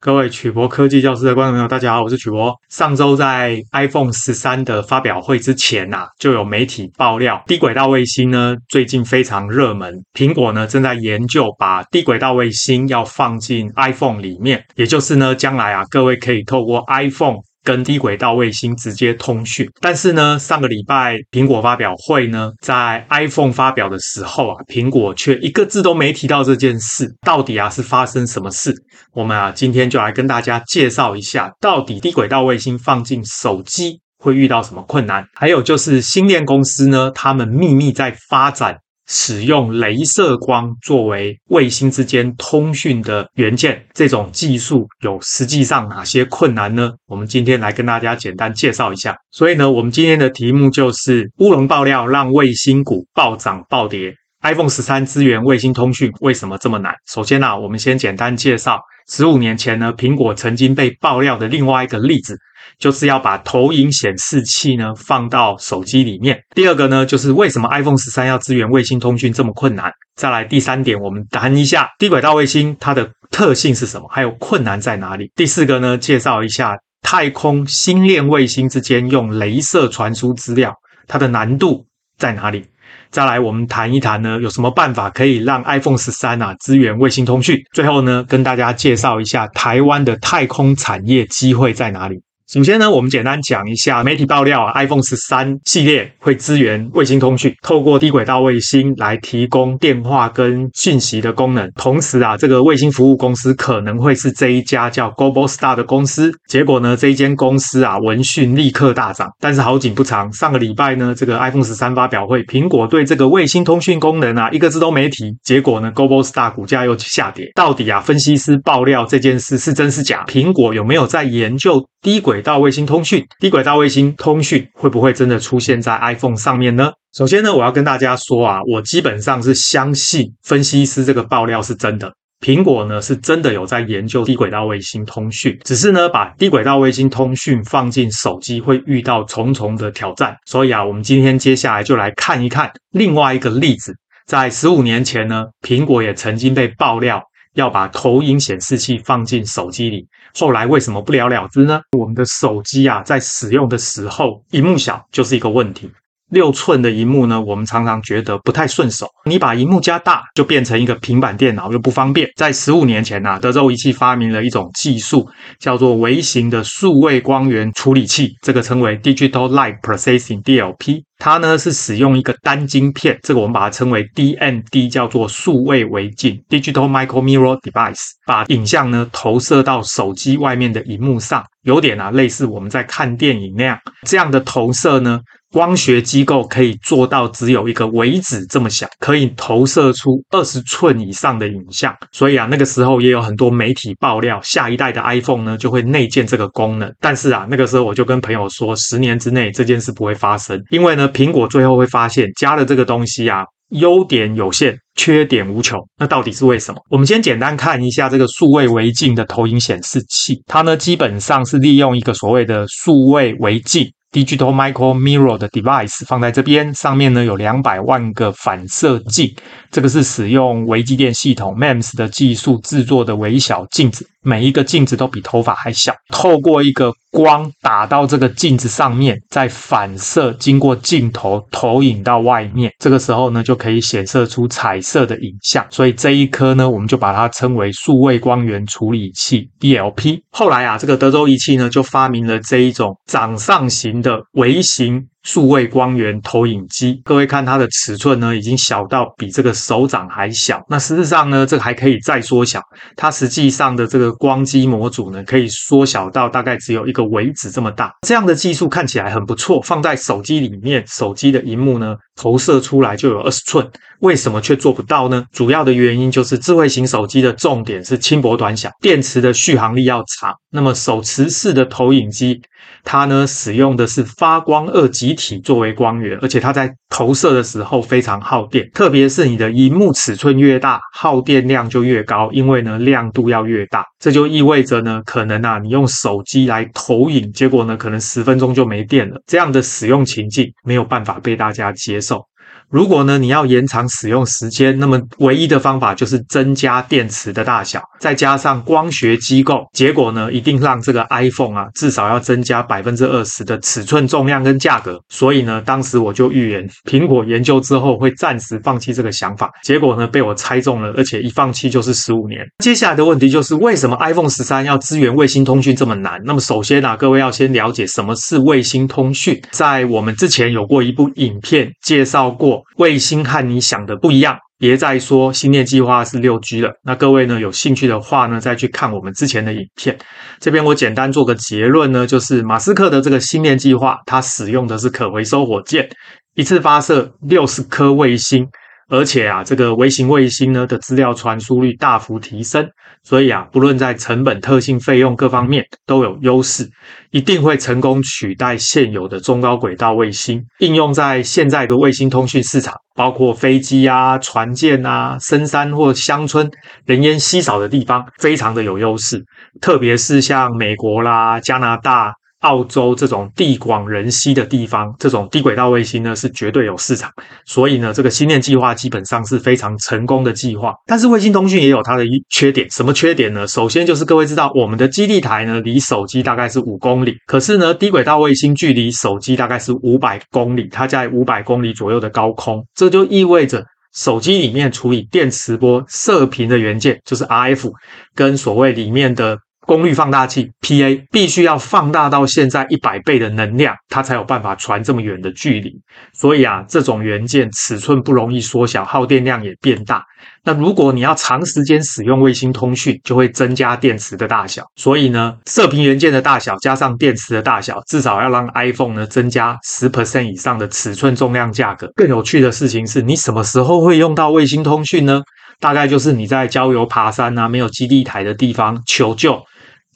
各位曲博科技教室的观众朋友，大家好，我是曲博。上周在 iPhone 十三的发表会之前啊，就有媒体爆料，低轨道卫星呢最近非常热门，苹果呢正在研究把低轨道卫星要放进 iPhone 里面，也就是呢将来啊各位可以透过 iPhone。跟低轨道卫星直接通讯，但是呢，上个礼拜苹果发表会呢，在 iPhone 发表的时候啊，苹果却一个字都没提到这件事。到底啊是发生什么事？我们啊今天就来跟大家介绍一下，到底低轨道卫星放进手机会遇到什么困难？还有就是星链公司呢，他们秘密在发展。使用镭射光作为卫星之间通讯的元件，这种技术有实际上哪些困难呢？我们今天来跟大家简单介绍一下。所以呢，我们今天的题目就是乌龙爆料让卫星股暴涨暴跌，iPhone 十三支援卫星通讯为什么这么难？首先呢、啊，我们先简单介绍十五年前呢，苹果曾经被爆料的另外一个例子。就是要把投影显示器呢放到手机里面。第二个呢，就是为什么 iPhone 十三要支援卫星通讯这么困难？再来第三点，我们谈一下低轨道卫星它的特性是什么，还有困难在哪里？第四个呢，介绍一下太空星链卫星之间用镭射传输资料，它的难度在哪里？再来，我们谈一谈呢，有什么办法可以让 iPhone 十三啊支援卫星通讯？最后呢，跟大家介绍一下台湾的太空产业机会在哪里？首先呢，我们简单讲一下媒体爆料啊，iPhone 十三系列会支援卫星通讯，透过低轨道卫星来提供电话跟讯息的功能。同时啊，这个卫星服务公司可能会是这一家叫 Globalstar 的公司。结果呢，这一间公司啊，闻讯立刻大涨。但是好景不长，上个礼拜呢，这个 iPhone 十三发表会，苹果对这个卫星通讯功能啊，一个字都没提。结果呢，Globalstar 股价又下跌。到底啊，分析师爆料这件事是真是假？苹果有没有在研究低轨？轨道卫星通讯，低轨道卫星通讯会不会真的出现在 iPhone 上面呢？首先呢，我要跟大家说啊，我基本上是相信分析师这个爆料是真的。苹果呢是真的有在研究低轨道卫星通讯，只是呢把低轨道卫星通讯放进手机会遇到重重的挑战。所以啊，我们今天接下来就来看一看另外一个例子，在十五年前呢，苹果也曾经被爆料。要把投影显示器放进手机里，后来为什么不了了之呢？我们的手机啊，在使用的时候，屏幕小就是一个问题。六寸的萤幕呢，我们常常觉得不太顺手。你把萤幕加大，就变成一个平板电脑，又不方便。在十五年前啊，德州仪器发明了一种技术，叫做微型的数位光源处理器，这个称为 Digital Light Processing（DLP）。它呢是使用一个单晶片，这个我们把它称为 DMD，叫做数位微镜 （Digital Micro Mirror Device），把影像呢投射到手机外面的萤幕上，有点啊类似我们在看电影那样。这样的投射呢。光学机构可以做到只有一个微子这么小，可以投射出二十寸以上的影像。所以啊，那个时候也有很多媒体爆料，下一代的 iPhone 呢就会内建这个功能。但是啊，那个时候我就跟朋友说，十年之内这件事不会发生，因为呢，苹果最后会发现加了这个东西啊，优点有限，缺点无穷。那到底是为什么？我们先简单看一下这个数位微镜的投影显示器，它呢基本上是利用一个所谓的数位微镜。Digital Micro Mirror 的 device 放在这边，上面呢有两百万个反射镜，这个是使用微机电系统 MEMS 的技术制作的微小镜子。每一个镜子都比头发还小，透过一个光打到这个镜子上面，再反射，经过镜头投影到外面，这个时候呢就可以显示出彩色的影像。所以这一颗呢，我们就把它称为数位光源处理器 DLP。后来啊，这个德州仪器呢就发明了这一种掌上型的微型。数位光源投影机，各位看它的尺寸呢，已经小到比这个手掌还小。那实际上呢，这个还可以再缩小。它实际上的这个光机模组呢，可以缩小到大概只有一个尾指这么大。这样的技术看起来很不错，放在手机里面，手机的荧幕呢，投射出来就有二十寸。为什么却做不到呢？主要的原因就是智慧型手机的重点是轻薄短小，电池的续航力要长。那么手持式的投影机。它呢，使用的是发光二极体作为光源，而且它在投射的时候非常耗电，特别是你的荧幕尺寸越大，耗电量就越高，因为呢亮度要越大，这就意味着呢可能啊你用手机来投影，结果呢可能十分钟就没电了，这样的使用情境没有办法被大家接受。受。如果呢，你要延长使用时间，那么唯一的方法就是增加电池的大小，再加上光学机构，结果呢，一定让这个 iPhone 啊，至少要增加百分之二十的尺寸、重量跟价格。所以呢，当时我就预言，苹果研究之后会暂时放弃这个想法。结果呢，被我猜中了，而且一放弃就是十五年。接下来的问题就是，为什么 iPhone 十三要支援卫星通讯这么难？那么首先啊，各位要先了解什么是卫星通讯。在我们之前有过一部影片介绍过。卫星和你想的不一样，别再说星链计划是六 G 了。那各位呢，有兴趣的话呢，再去看我们之前的影片。这边我简单做个结论呢，就是马斯克的这个星链计划，它使用的是可回收火箭，一次发射六十颗卫星。而且啊，这个微型卫星呢的资料传输率大幅提升，所以啊，不论在成本、特性、费用各方面都有优势，一定会成功取代现有的中高轨道卫星，应用在现在的卫星通讯市场，包括飞机啊、船舰啊、深山或乡村、人烟稀少的地方，非常的有优势，特别是像美国啦、加拿大。澳洲这种地广人稀的地方，这种低轨道卫星呢是绝对有市场，所以呢，这个星链计划基本上是非常成功的计划。但是卫星通讯也有它的缺点，什么缺点呢？首先就是各位知道，我们的基地台呢离手机大概是五公里，可是呢，低轨道卫星距离手机大概是五百公里，它在五百公里左右的高空，这就意味着手机里面处理电磁波射频的元件就是 RF，跟所谓里面的。功率放大器 PA 必须要放大到现在一百倍的能量，它才有办法传这么远的距离。所以啊，这种元件尺寸不容易缩小，耗电量也变大。那如果你要长时间使用卫星通讯，就会增加电池的大小。所以呢，射频元件的大小加上电池的大小，至少要让 iPhone 呢增加十 percent 以上的尺寸、重量、价格。更有趣的事情是，你什么时候会用到卫星通讯呢？大概就是你在郊游、爬山啊，没有基地台的地方求救。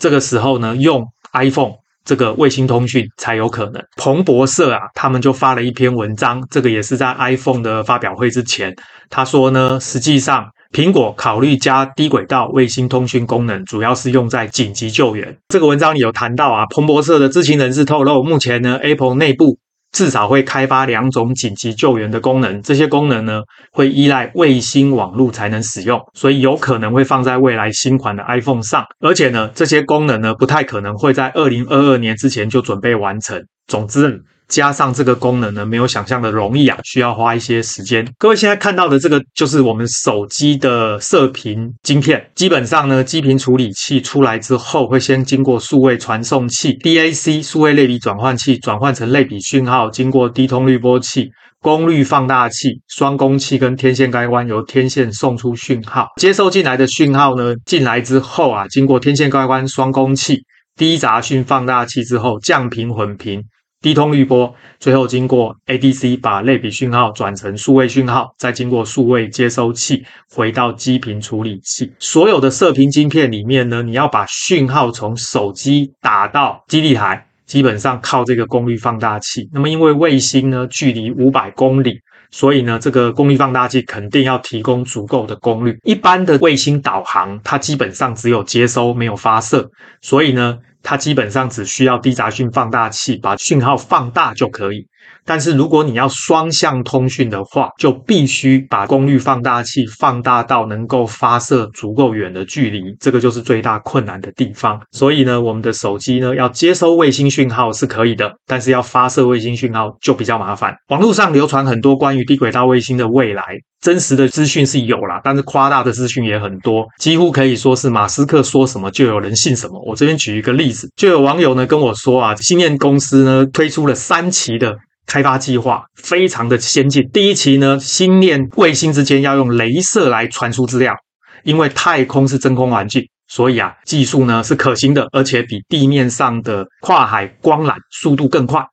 这个时候呢，用 iPhone 这个卫星通讯才有可能。彭博社啊，他们就发了一篇文章，这个也是在 iPhone 的发表会之前，他说呢，实际上苹果考虑加低轨道卫星通讯功能，主要是用在紧急救援。这个文章里有谈到啊，彭博社的知情人士透露，目前呢，Apple 内部。至少会开发两种紧急救援的功能，这些功能呢会依赖卫星网络才能使用，所以有可能会放在未来新款的 iPhone 上，而且呢这些功能呢不太可能会在二零二二年之前就准备完成。总之。加上这个功能呢，没有想象的容易啊，需要花一些时间。各位现在看到的这个就是我们手机的射频晶片，基本上呢，基频处理器出来之后，会先经过数位传送器 DAC 数位类比转换器转换成类比讯号，经过低通滤波器、功率放大器、双工器跟天线开关，由天线送出讯号。接收进来的讯号呢，进来之后啊，经过天线开关、双工器、低杂讯放大器之后，降频混频。低通滤波，最后经过 ADC 把类比讯号转成数位讯号，再经过数位接收器回到基频处理器。所有的射频晶片里面呢，你要把讯号从手机打到基地台，基本上靠这个功率放大器。那么因为卫星呢距离五百公里，所以呢这个功率放大器肯定要提供足够的功率。一般的卫星导航，它基本上只有接收没有发射，所以呢。它基本上只需要低杂讯放大器把讯号放大就可以。但是如果你要双向通讯的话，就必须把功率放大器放大到能够发射足够远的距离，这个就是最大困难的地方。所以呢，我们的手机呢要接收卫星讯号是可以的，但是要发射卫星讯号就比较麻烦。网络上流传很多关于低轨道卫星的未来，真实的资讯是有啦，但是夸大的资讯也很多，几乎可以说是马斯克说什么就有人信什么。我这边举一个例子，就有网友呢跟我说啊，星链公司呢推出了三期的。开发计划非常的先进。第一期呢，星链卫星之间要用镭射来传输资料，因为太空是真空环境，所以啊，技术呢是可行的，而且比地面上的跨海光缆速度更快。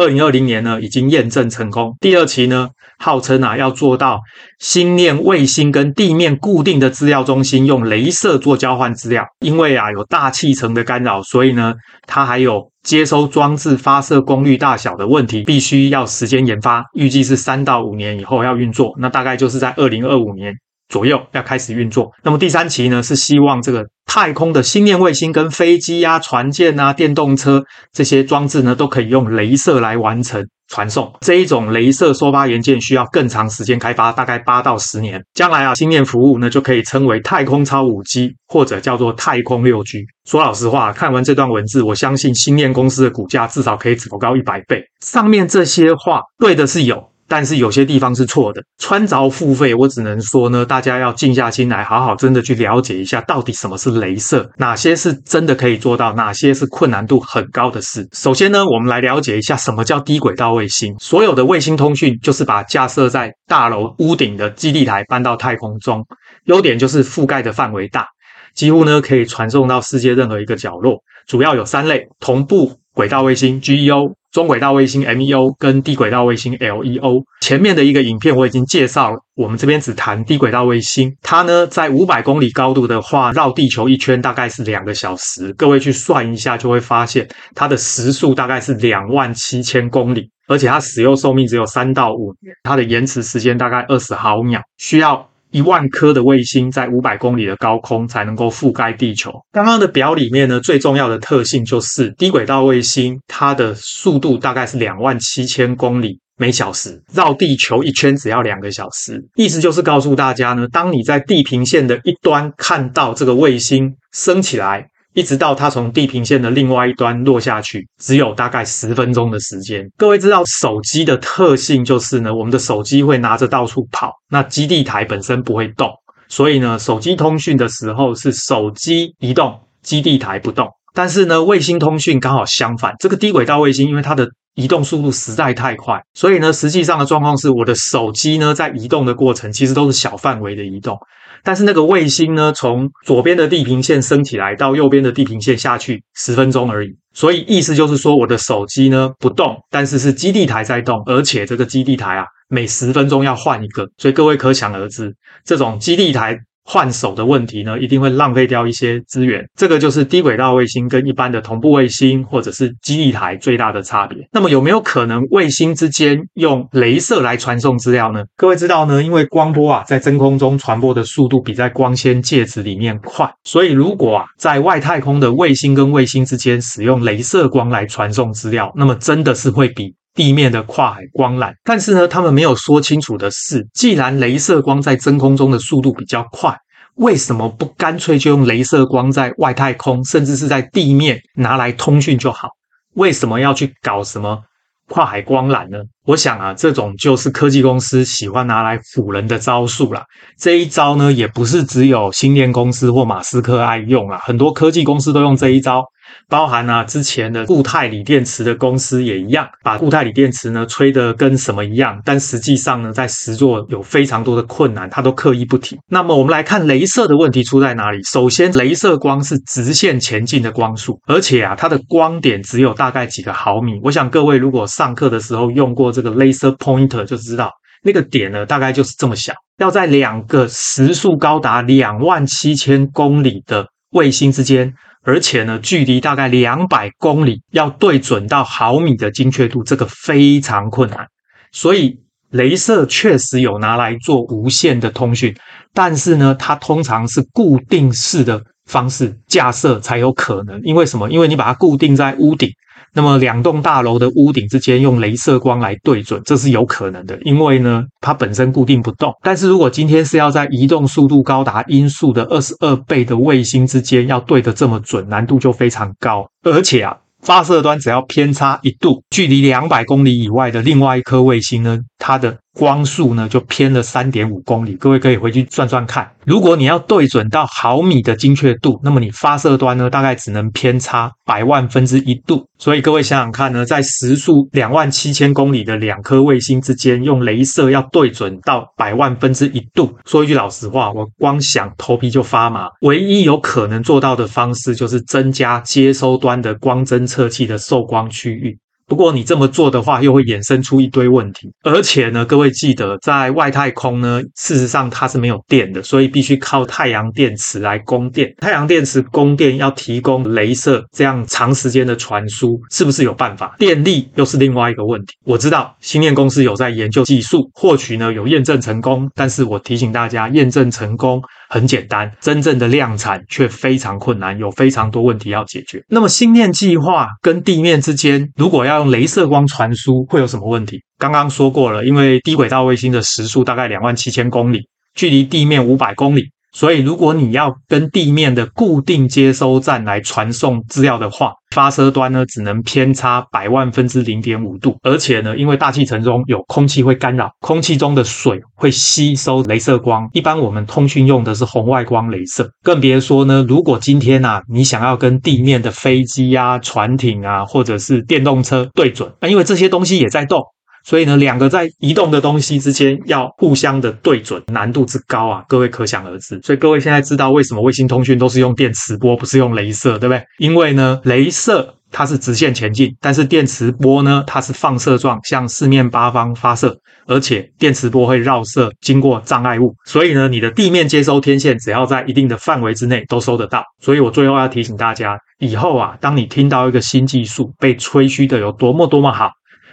二零二零年呢，已经验证成功。第二期呢，号称啊要做到星链卫星跟地面固定的资料中心用镭射做交换资料，因为啊有大气层的干扰，所以呢，它还有接收装置发射功率大小的问题，必须要时间研发，预计是三到五年以后要运作，那大概就是在二零二五年。左右要开始运作。那么第三期呢，是希望这个太空的星链卫星跟飞机啊、船舰啊、电动车这些装置呢，都可以用镭射来完成。传送。这一种镭射收发元件需要更长时间开发，大概八到十年。将来啊，星链服务呢就可以称为太空超 5G，或者叫做太空六 G。说老实话，看完这段文字，我相信星链公司的股价至少可以走高一百倍。上面这些话对的是有。但是有些地方是错的，穿着付费，我只能说呢，大家要静下心来，好好真的去了解一下，到底什么是镭射，哪些是真的可以做到，哪些是困难度很高的事。首先呢，我们来了解一下什么叫低轨道卫星。所有的卫星通讯就是把架设在大楼屋顶的基地台搬到太空中，优点就是覆盖的范围大，几乎呢可以传送到世界任何一个角落。主要有三类：同步轨道卫星 GEO。中轨道卫星 MEO 跟低轨道卫星 LEO，前面的一个影片我已经介绍了，我们这边只谈低轨道卫星。它呢，在五百公里高度的话，绕地球一圈大概是两个小时。各位去算一下，就会发现它的时速大概是两万七千公里，而且它使用寿命只有三到五年，它的延迟时间大概二十毫秒，需要。一万颗的卫星在五百公里的高空才能够覆盖地球。刚刚的表里面呢，最重要的特性就是低轨道卫星，它的速度大概是两万七千公里每小时，绕地球一圈只要两个小时。意思就是告诉大家呢，当你在地平线的一端看到这个卫星升起来。一直到它从地平线的另外一端落下去，只有大概十分钟的时间。各位知道手机的特性就是呢，我们的手机会拿着到处跑，那基地台本身不会动，所以呢，手机通讯的时候是手机移动，基地台不动。但是呢，卫星通讯刚好相反，这个低轨道卫星因为它的移动速度实在太快，所以呢，实际上的状况是，我的手机呢在移动的过程其实都是小范围的移动。但是那个卫星呢，从左边的地平线升起来到右边的地平线下去十分钟而已，所以意思就是说，我的手机呢不动，但是是基地台在动，而且这个基地台啊每十分钟要换一个，所以各位可想而知，这种基地台。换手的问题呢，一定会浪费掉一些资源。这个就是低轨道卫星跟一般的同步卫星或者是基地台最大的差别。那么有没有可能卫星之间用镭射来传送资料呢？各位知道呢，因为光波啊在真空中传播的速度比在光纤介质里面快，所以如果啊在外太空的卫星跟卫星之间使用镭射光来传送资料，那么真的是会比。地面的跨海光缆，但是呢，他们没有说清楚的是，既然镭射光在真空中的速度比较快，为什么不干脆就用镭射光在外太空，甚至是在地面拿来通讯就好？为什么要去搞什么跨海光缆呢？我想啊，这种就是科技公司喜欢拿来唬人的招数啦。这一招呢，也不是只有星链公司或马斯克爱用啦，很多科技公司都用这一招。包含啊，之前的固态锂电池的公司也一样，把固态锂电池呢吹得跟什么一样，但实际上呢，在实作有非常多的困难，它都刻意不提。那么我们来看镭射的问题出在哪里？首先，镭射光是直线前进的光束，而且啊，它的光点只有大概几个毫米。我想各位如果上课的时候用过这个 laser pointer，就知道那个点呢，大概就是这么小。要在两个时速高达两万七千公里的卫星之间。而且呢，距离大概两百公里，要对准到毫米的精确度，这个非常困难。所以，镭射确实有拿来做无线的通讯，但是呢，它通常是固定式的方式架设才有可能。因为什么？因为你把它固定在屋顶。那么两栋大楼的屋顶之间用镭射光来对准，这是有可能的，因为呢，它本身固定不动。但是如果今天是要在移动速度高达音速的二十二倍的卫星之间要对得这么准，难度就非常高。而且啊，发射端只要偏差一度，距离两百公里以外的另外一颗卫星呢，它的光速呢就偏了三点五公里。各位可以回去算算看，如果你要对准到毫米的精确度，那么你发射端呢大概只能偏差百万分之一度。所以各位想想看呢，在时速两万七千公里的两颗卫星之间，用雷射要对准到百万分之一度。说一句老实话，我光想头皮就发麻。唯一有可能做到的方式，就是增加接收端的光侦测器的受光区域。不过你这么做的话，又会衍生出一堆问题。而且呢，各位记得，在外太空呢，事实上它是没有电的，所以必须靠太阳电池来供电。太阳电池供电要提供镭射这样长时间的传输，是不是有办法？电力又是另外一个问题。我知道星链公司有在研究技术，或许呢有验证成功，但是我提醒大家，验证成功很简单，真正的量产却非常困难，有非常多问题要解决。那么星链计划跟地面之间，如果要用镭射光传输，会有什么问题？刚刚说过了，因为低轨道卫星的时速大概两万七千公里，距离地面五百公里。所以，如果你要跟地面的固定接收站来传送资料的话，发射端呢只能偏差百万分之零点五度，而且呢，因为大气层中有空气会干扰，空气中的水会吸收镭射光。一般我们通讯用的是红外光镭射，更别说呢，如果今天啊，你想要跟地面的飞机啊、船艇啊，或者是电动车对准，那因为这些东西也在动。所以呢，两个在移动的东西之间要互相的对准，难度之高啊，各位可想而知。所以各位现在知道为什么卫星通讯都是用电磁波，不是用镭射，对不对？因为呢，镭射它是直线前进，但是电磁波呢，它是放射状，向四面八方发射，而且电磁波会绕射，经过障碍物，所以呢，你的地面接收天线只要在一定的范围之内都收得到。所以我最后要提醒大家，以后啊，当你听到一个新技术被吹嘘的有多么多么好。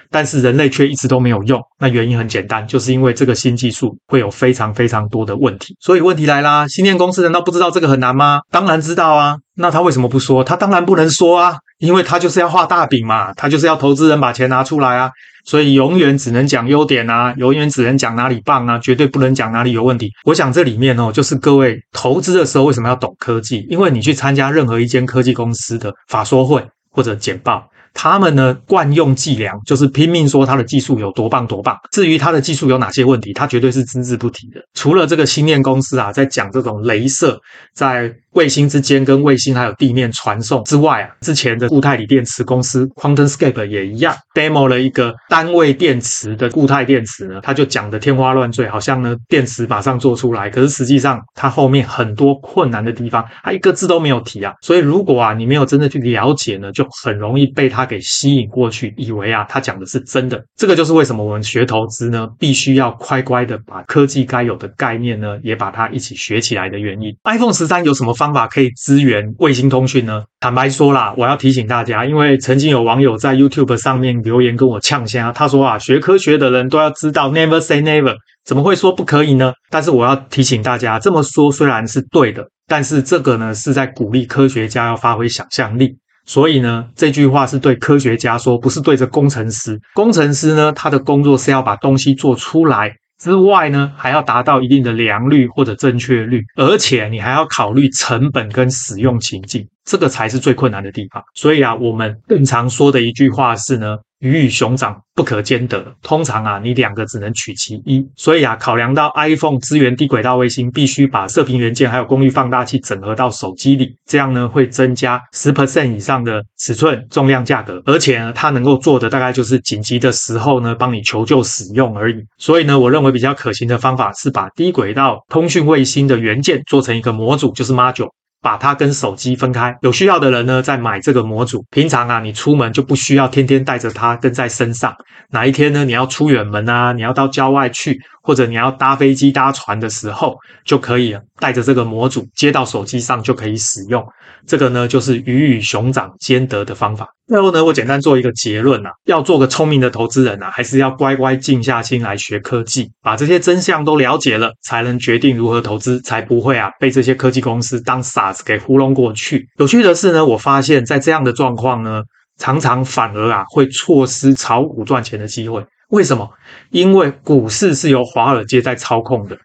但是人类却一直都没有用，那原因很简单，就是因为这个新技术会有非常非常多的问题。所以问题来啦，星链公司难道不知道这个很难吗？当然知道啊，那他为什么不说？他当然不能说啊，因为他就是要画大饼嘛，他就是要投资人把钱拿出来啊，所以永远只能讲优点啊，永远只能讲哪里棒啊，绝对不能讲哪里有问题。我想这里面哦，就是各位投资的时候为什么要懂科技？因为你去参加任何一间科技公司的法说会或者简报。他们呢，惯用伎俩就是拼命说他的技术有多棒多棒。至于他的技术有哪些问题，他绝对是只字不提的。除了这个星链公司啊，在讲这种镭射在卫星之间跟卫星还有地面传送之外啊，之前的固态锂电池公司 QuantumScape 也一样 demo 了一个单位电池的固态电池呢，他就讲得天花乱坠，好像呢电池马上做出来，可是实际上它后面很多困难的地方，他一个字都没有提啊。所以如果啊你没有真的去了解呢，就很容易被他给吸引过去，以为啊他讲的是真的。这个就是为什么我们学投资呢，必须要乖乖的把科技该有的概念呢，也把它一起学起来的原因。iPhone 十三有什么方方法可以支援卫星通讯呢？坦白说啦，我要提醒大家，因为曾经有网友在 YouTube 上面留言跟我呛声，他说啊，学科学的人都要知道 Never say never，怎么会说不可以呢？但是我要提醒大家，这么说虽然是对的，但是这个呢是在鼓励科学家要发挥想象力。所以呢，这句话是对科学家说，不是对着工程师。工程师呢，他的工作是要把东西做出来之外呢，还要达到一定的良率或者正确率，而且你还要考虑成本跟使用情境，这个才是最困难的地方。所以啊，我们更常说的一句话是呢。鱼与熊掌不可兼得，通常啊，你两个只能取其一。所以啊，考量到 iPhone 支援低轨道卫星，必须把射频元件还有功率放大器整合到手机里，这样呢会增加十 percent 以上的尺寸、重量、价格，而且呢，它能够做的大概就是紧急的时候呢，帮你求救使用而已。所以呢，我认为比较可行的方法是把低轨道通讯卫星的元件做成一个模组，就是 module。把它跟手机分开，有需要的人呢再买这个模组。平常啊，你出门就不需要天天带着它跟在身上。哪一天呢，你要出远门啊，你要到郊外去，或者你要搭飞机搭船的时候，就可以带着这个模组接到手机上就可以使用。这个呢，就是鱼与熊掌兼得的方法。最后呢，我简单做一个结论啊，要做个聪明的投资人啊，还是要乖乖静下心来学科技，把这些真相都了解了，才能决定如何投资，才不会啊被这些科技公司当傻子给糊弄过去。有趣的是呢，我发现在这样的状况呢，常常反而啊会错失炒股赚钱的机会。为什么？因为股市是由华尔街在操控的，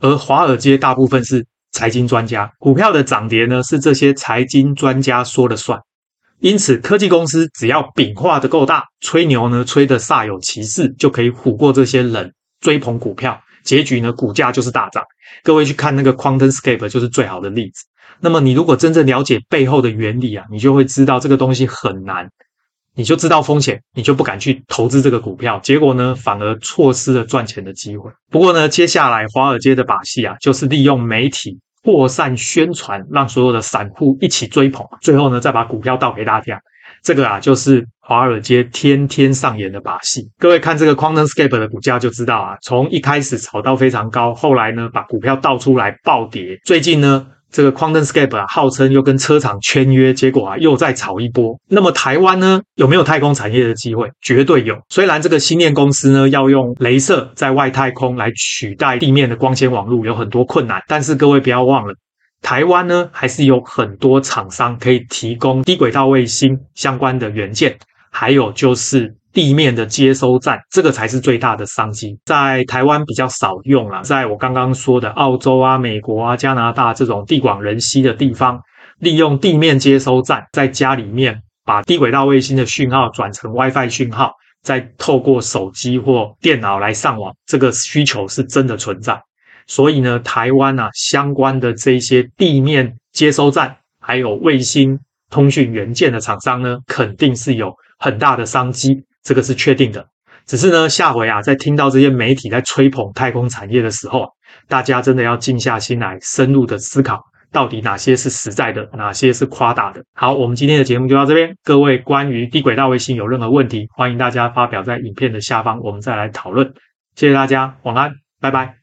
而华尔街大部分是财经专家，股票的涨跌呢是这些财经专家说了算。因此，科技公司只要饼画得够大，吹牛呢吹得煞有其事，就可以唬过这些人追捧股票，结局呢股价就是大涨。各位去看那个 QuantumScape 就是最好的例子。那么你如果真正了解背后的原理啊，你就会知道这个东西很难，你就知道风险，你就不敢去投资这个股票，结果呢反而错失了赚钱的机会。不过呢，接下来华尔街的把戏啊，就是利用媒体。扩散宣传，让所有的散户一起追捧，最后呢，再把股票倒给大家。这个啊，就是华尔街天天上演的把戏。各位看这个 QuantumScape 的股价就知道啊，从一开始炒到非常高，后来呢，把股票倒出来暴跌。最近呢，这个 QuantumScape 啊，号称又跟车厂签约，结果啊又再炒一波。那么台湾呢，有没有太空产业的机会？绝对有。虽然这个星链公司呢要用镭射在外太空来取代地面的光纤网络，有很多困难。但是各位不要忘了，台湾呢还是有很多厂商可以提供低轨道卫星相关的元件，还有就是。地面的接收站，这个才是最大的商机，在台湾比较少用啦，在我刚刚说的澳洲啊、美国啊、加拿大这种地广人稀的地方，利用地面接收站，在家里面把低轨道卫星的讯号转成 WiFi 讯号，再透过手机或电脑来上网，这个需求是真的存在。所以呢，台湾啊相关的这些地面接收站，还有卫星通讯元件的厂商呢，肯定是有很大的商机。这个是确定的，只是呢，下回啊，在听到这些媒体在吹捧太空产业的时候啊，大家真的要静下心来，深入的思考，到底哪些是实在的，哪些是夸大的。好，我们今天的节目就到这边。各位关于低轨道卫星有任何问题，欢迎大家发表在影片的下方，我们再来讨论。谢谢大家，晚安，拜拜。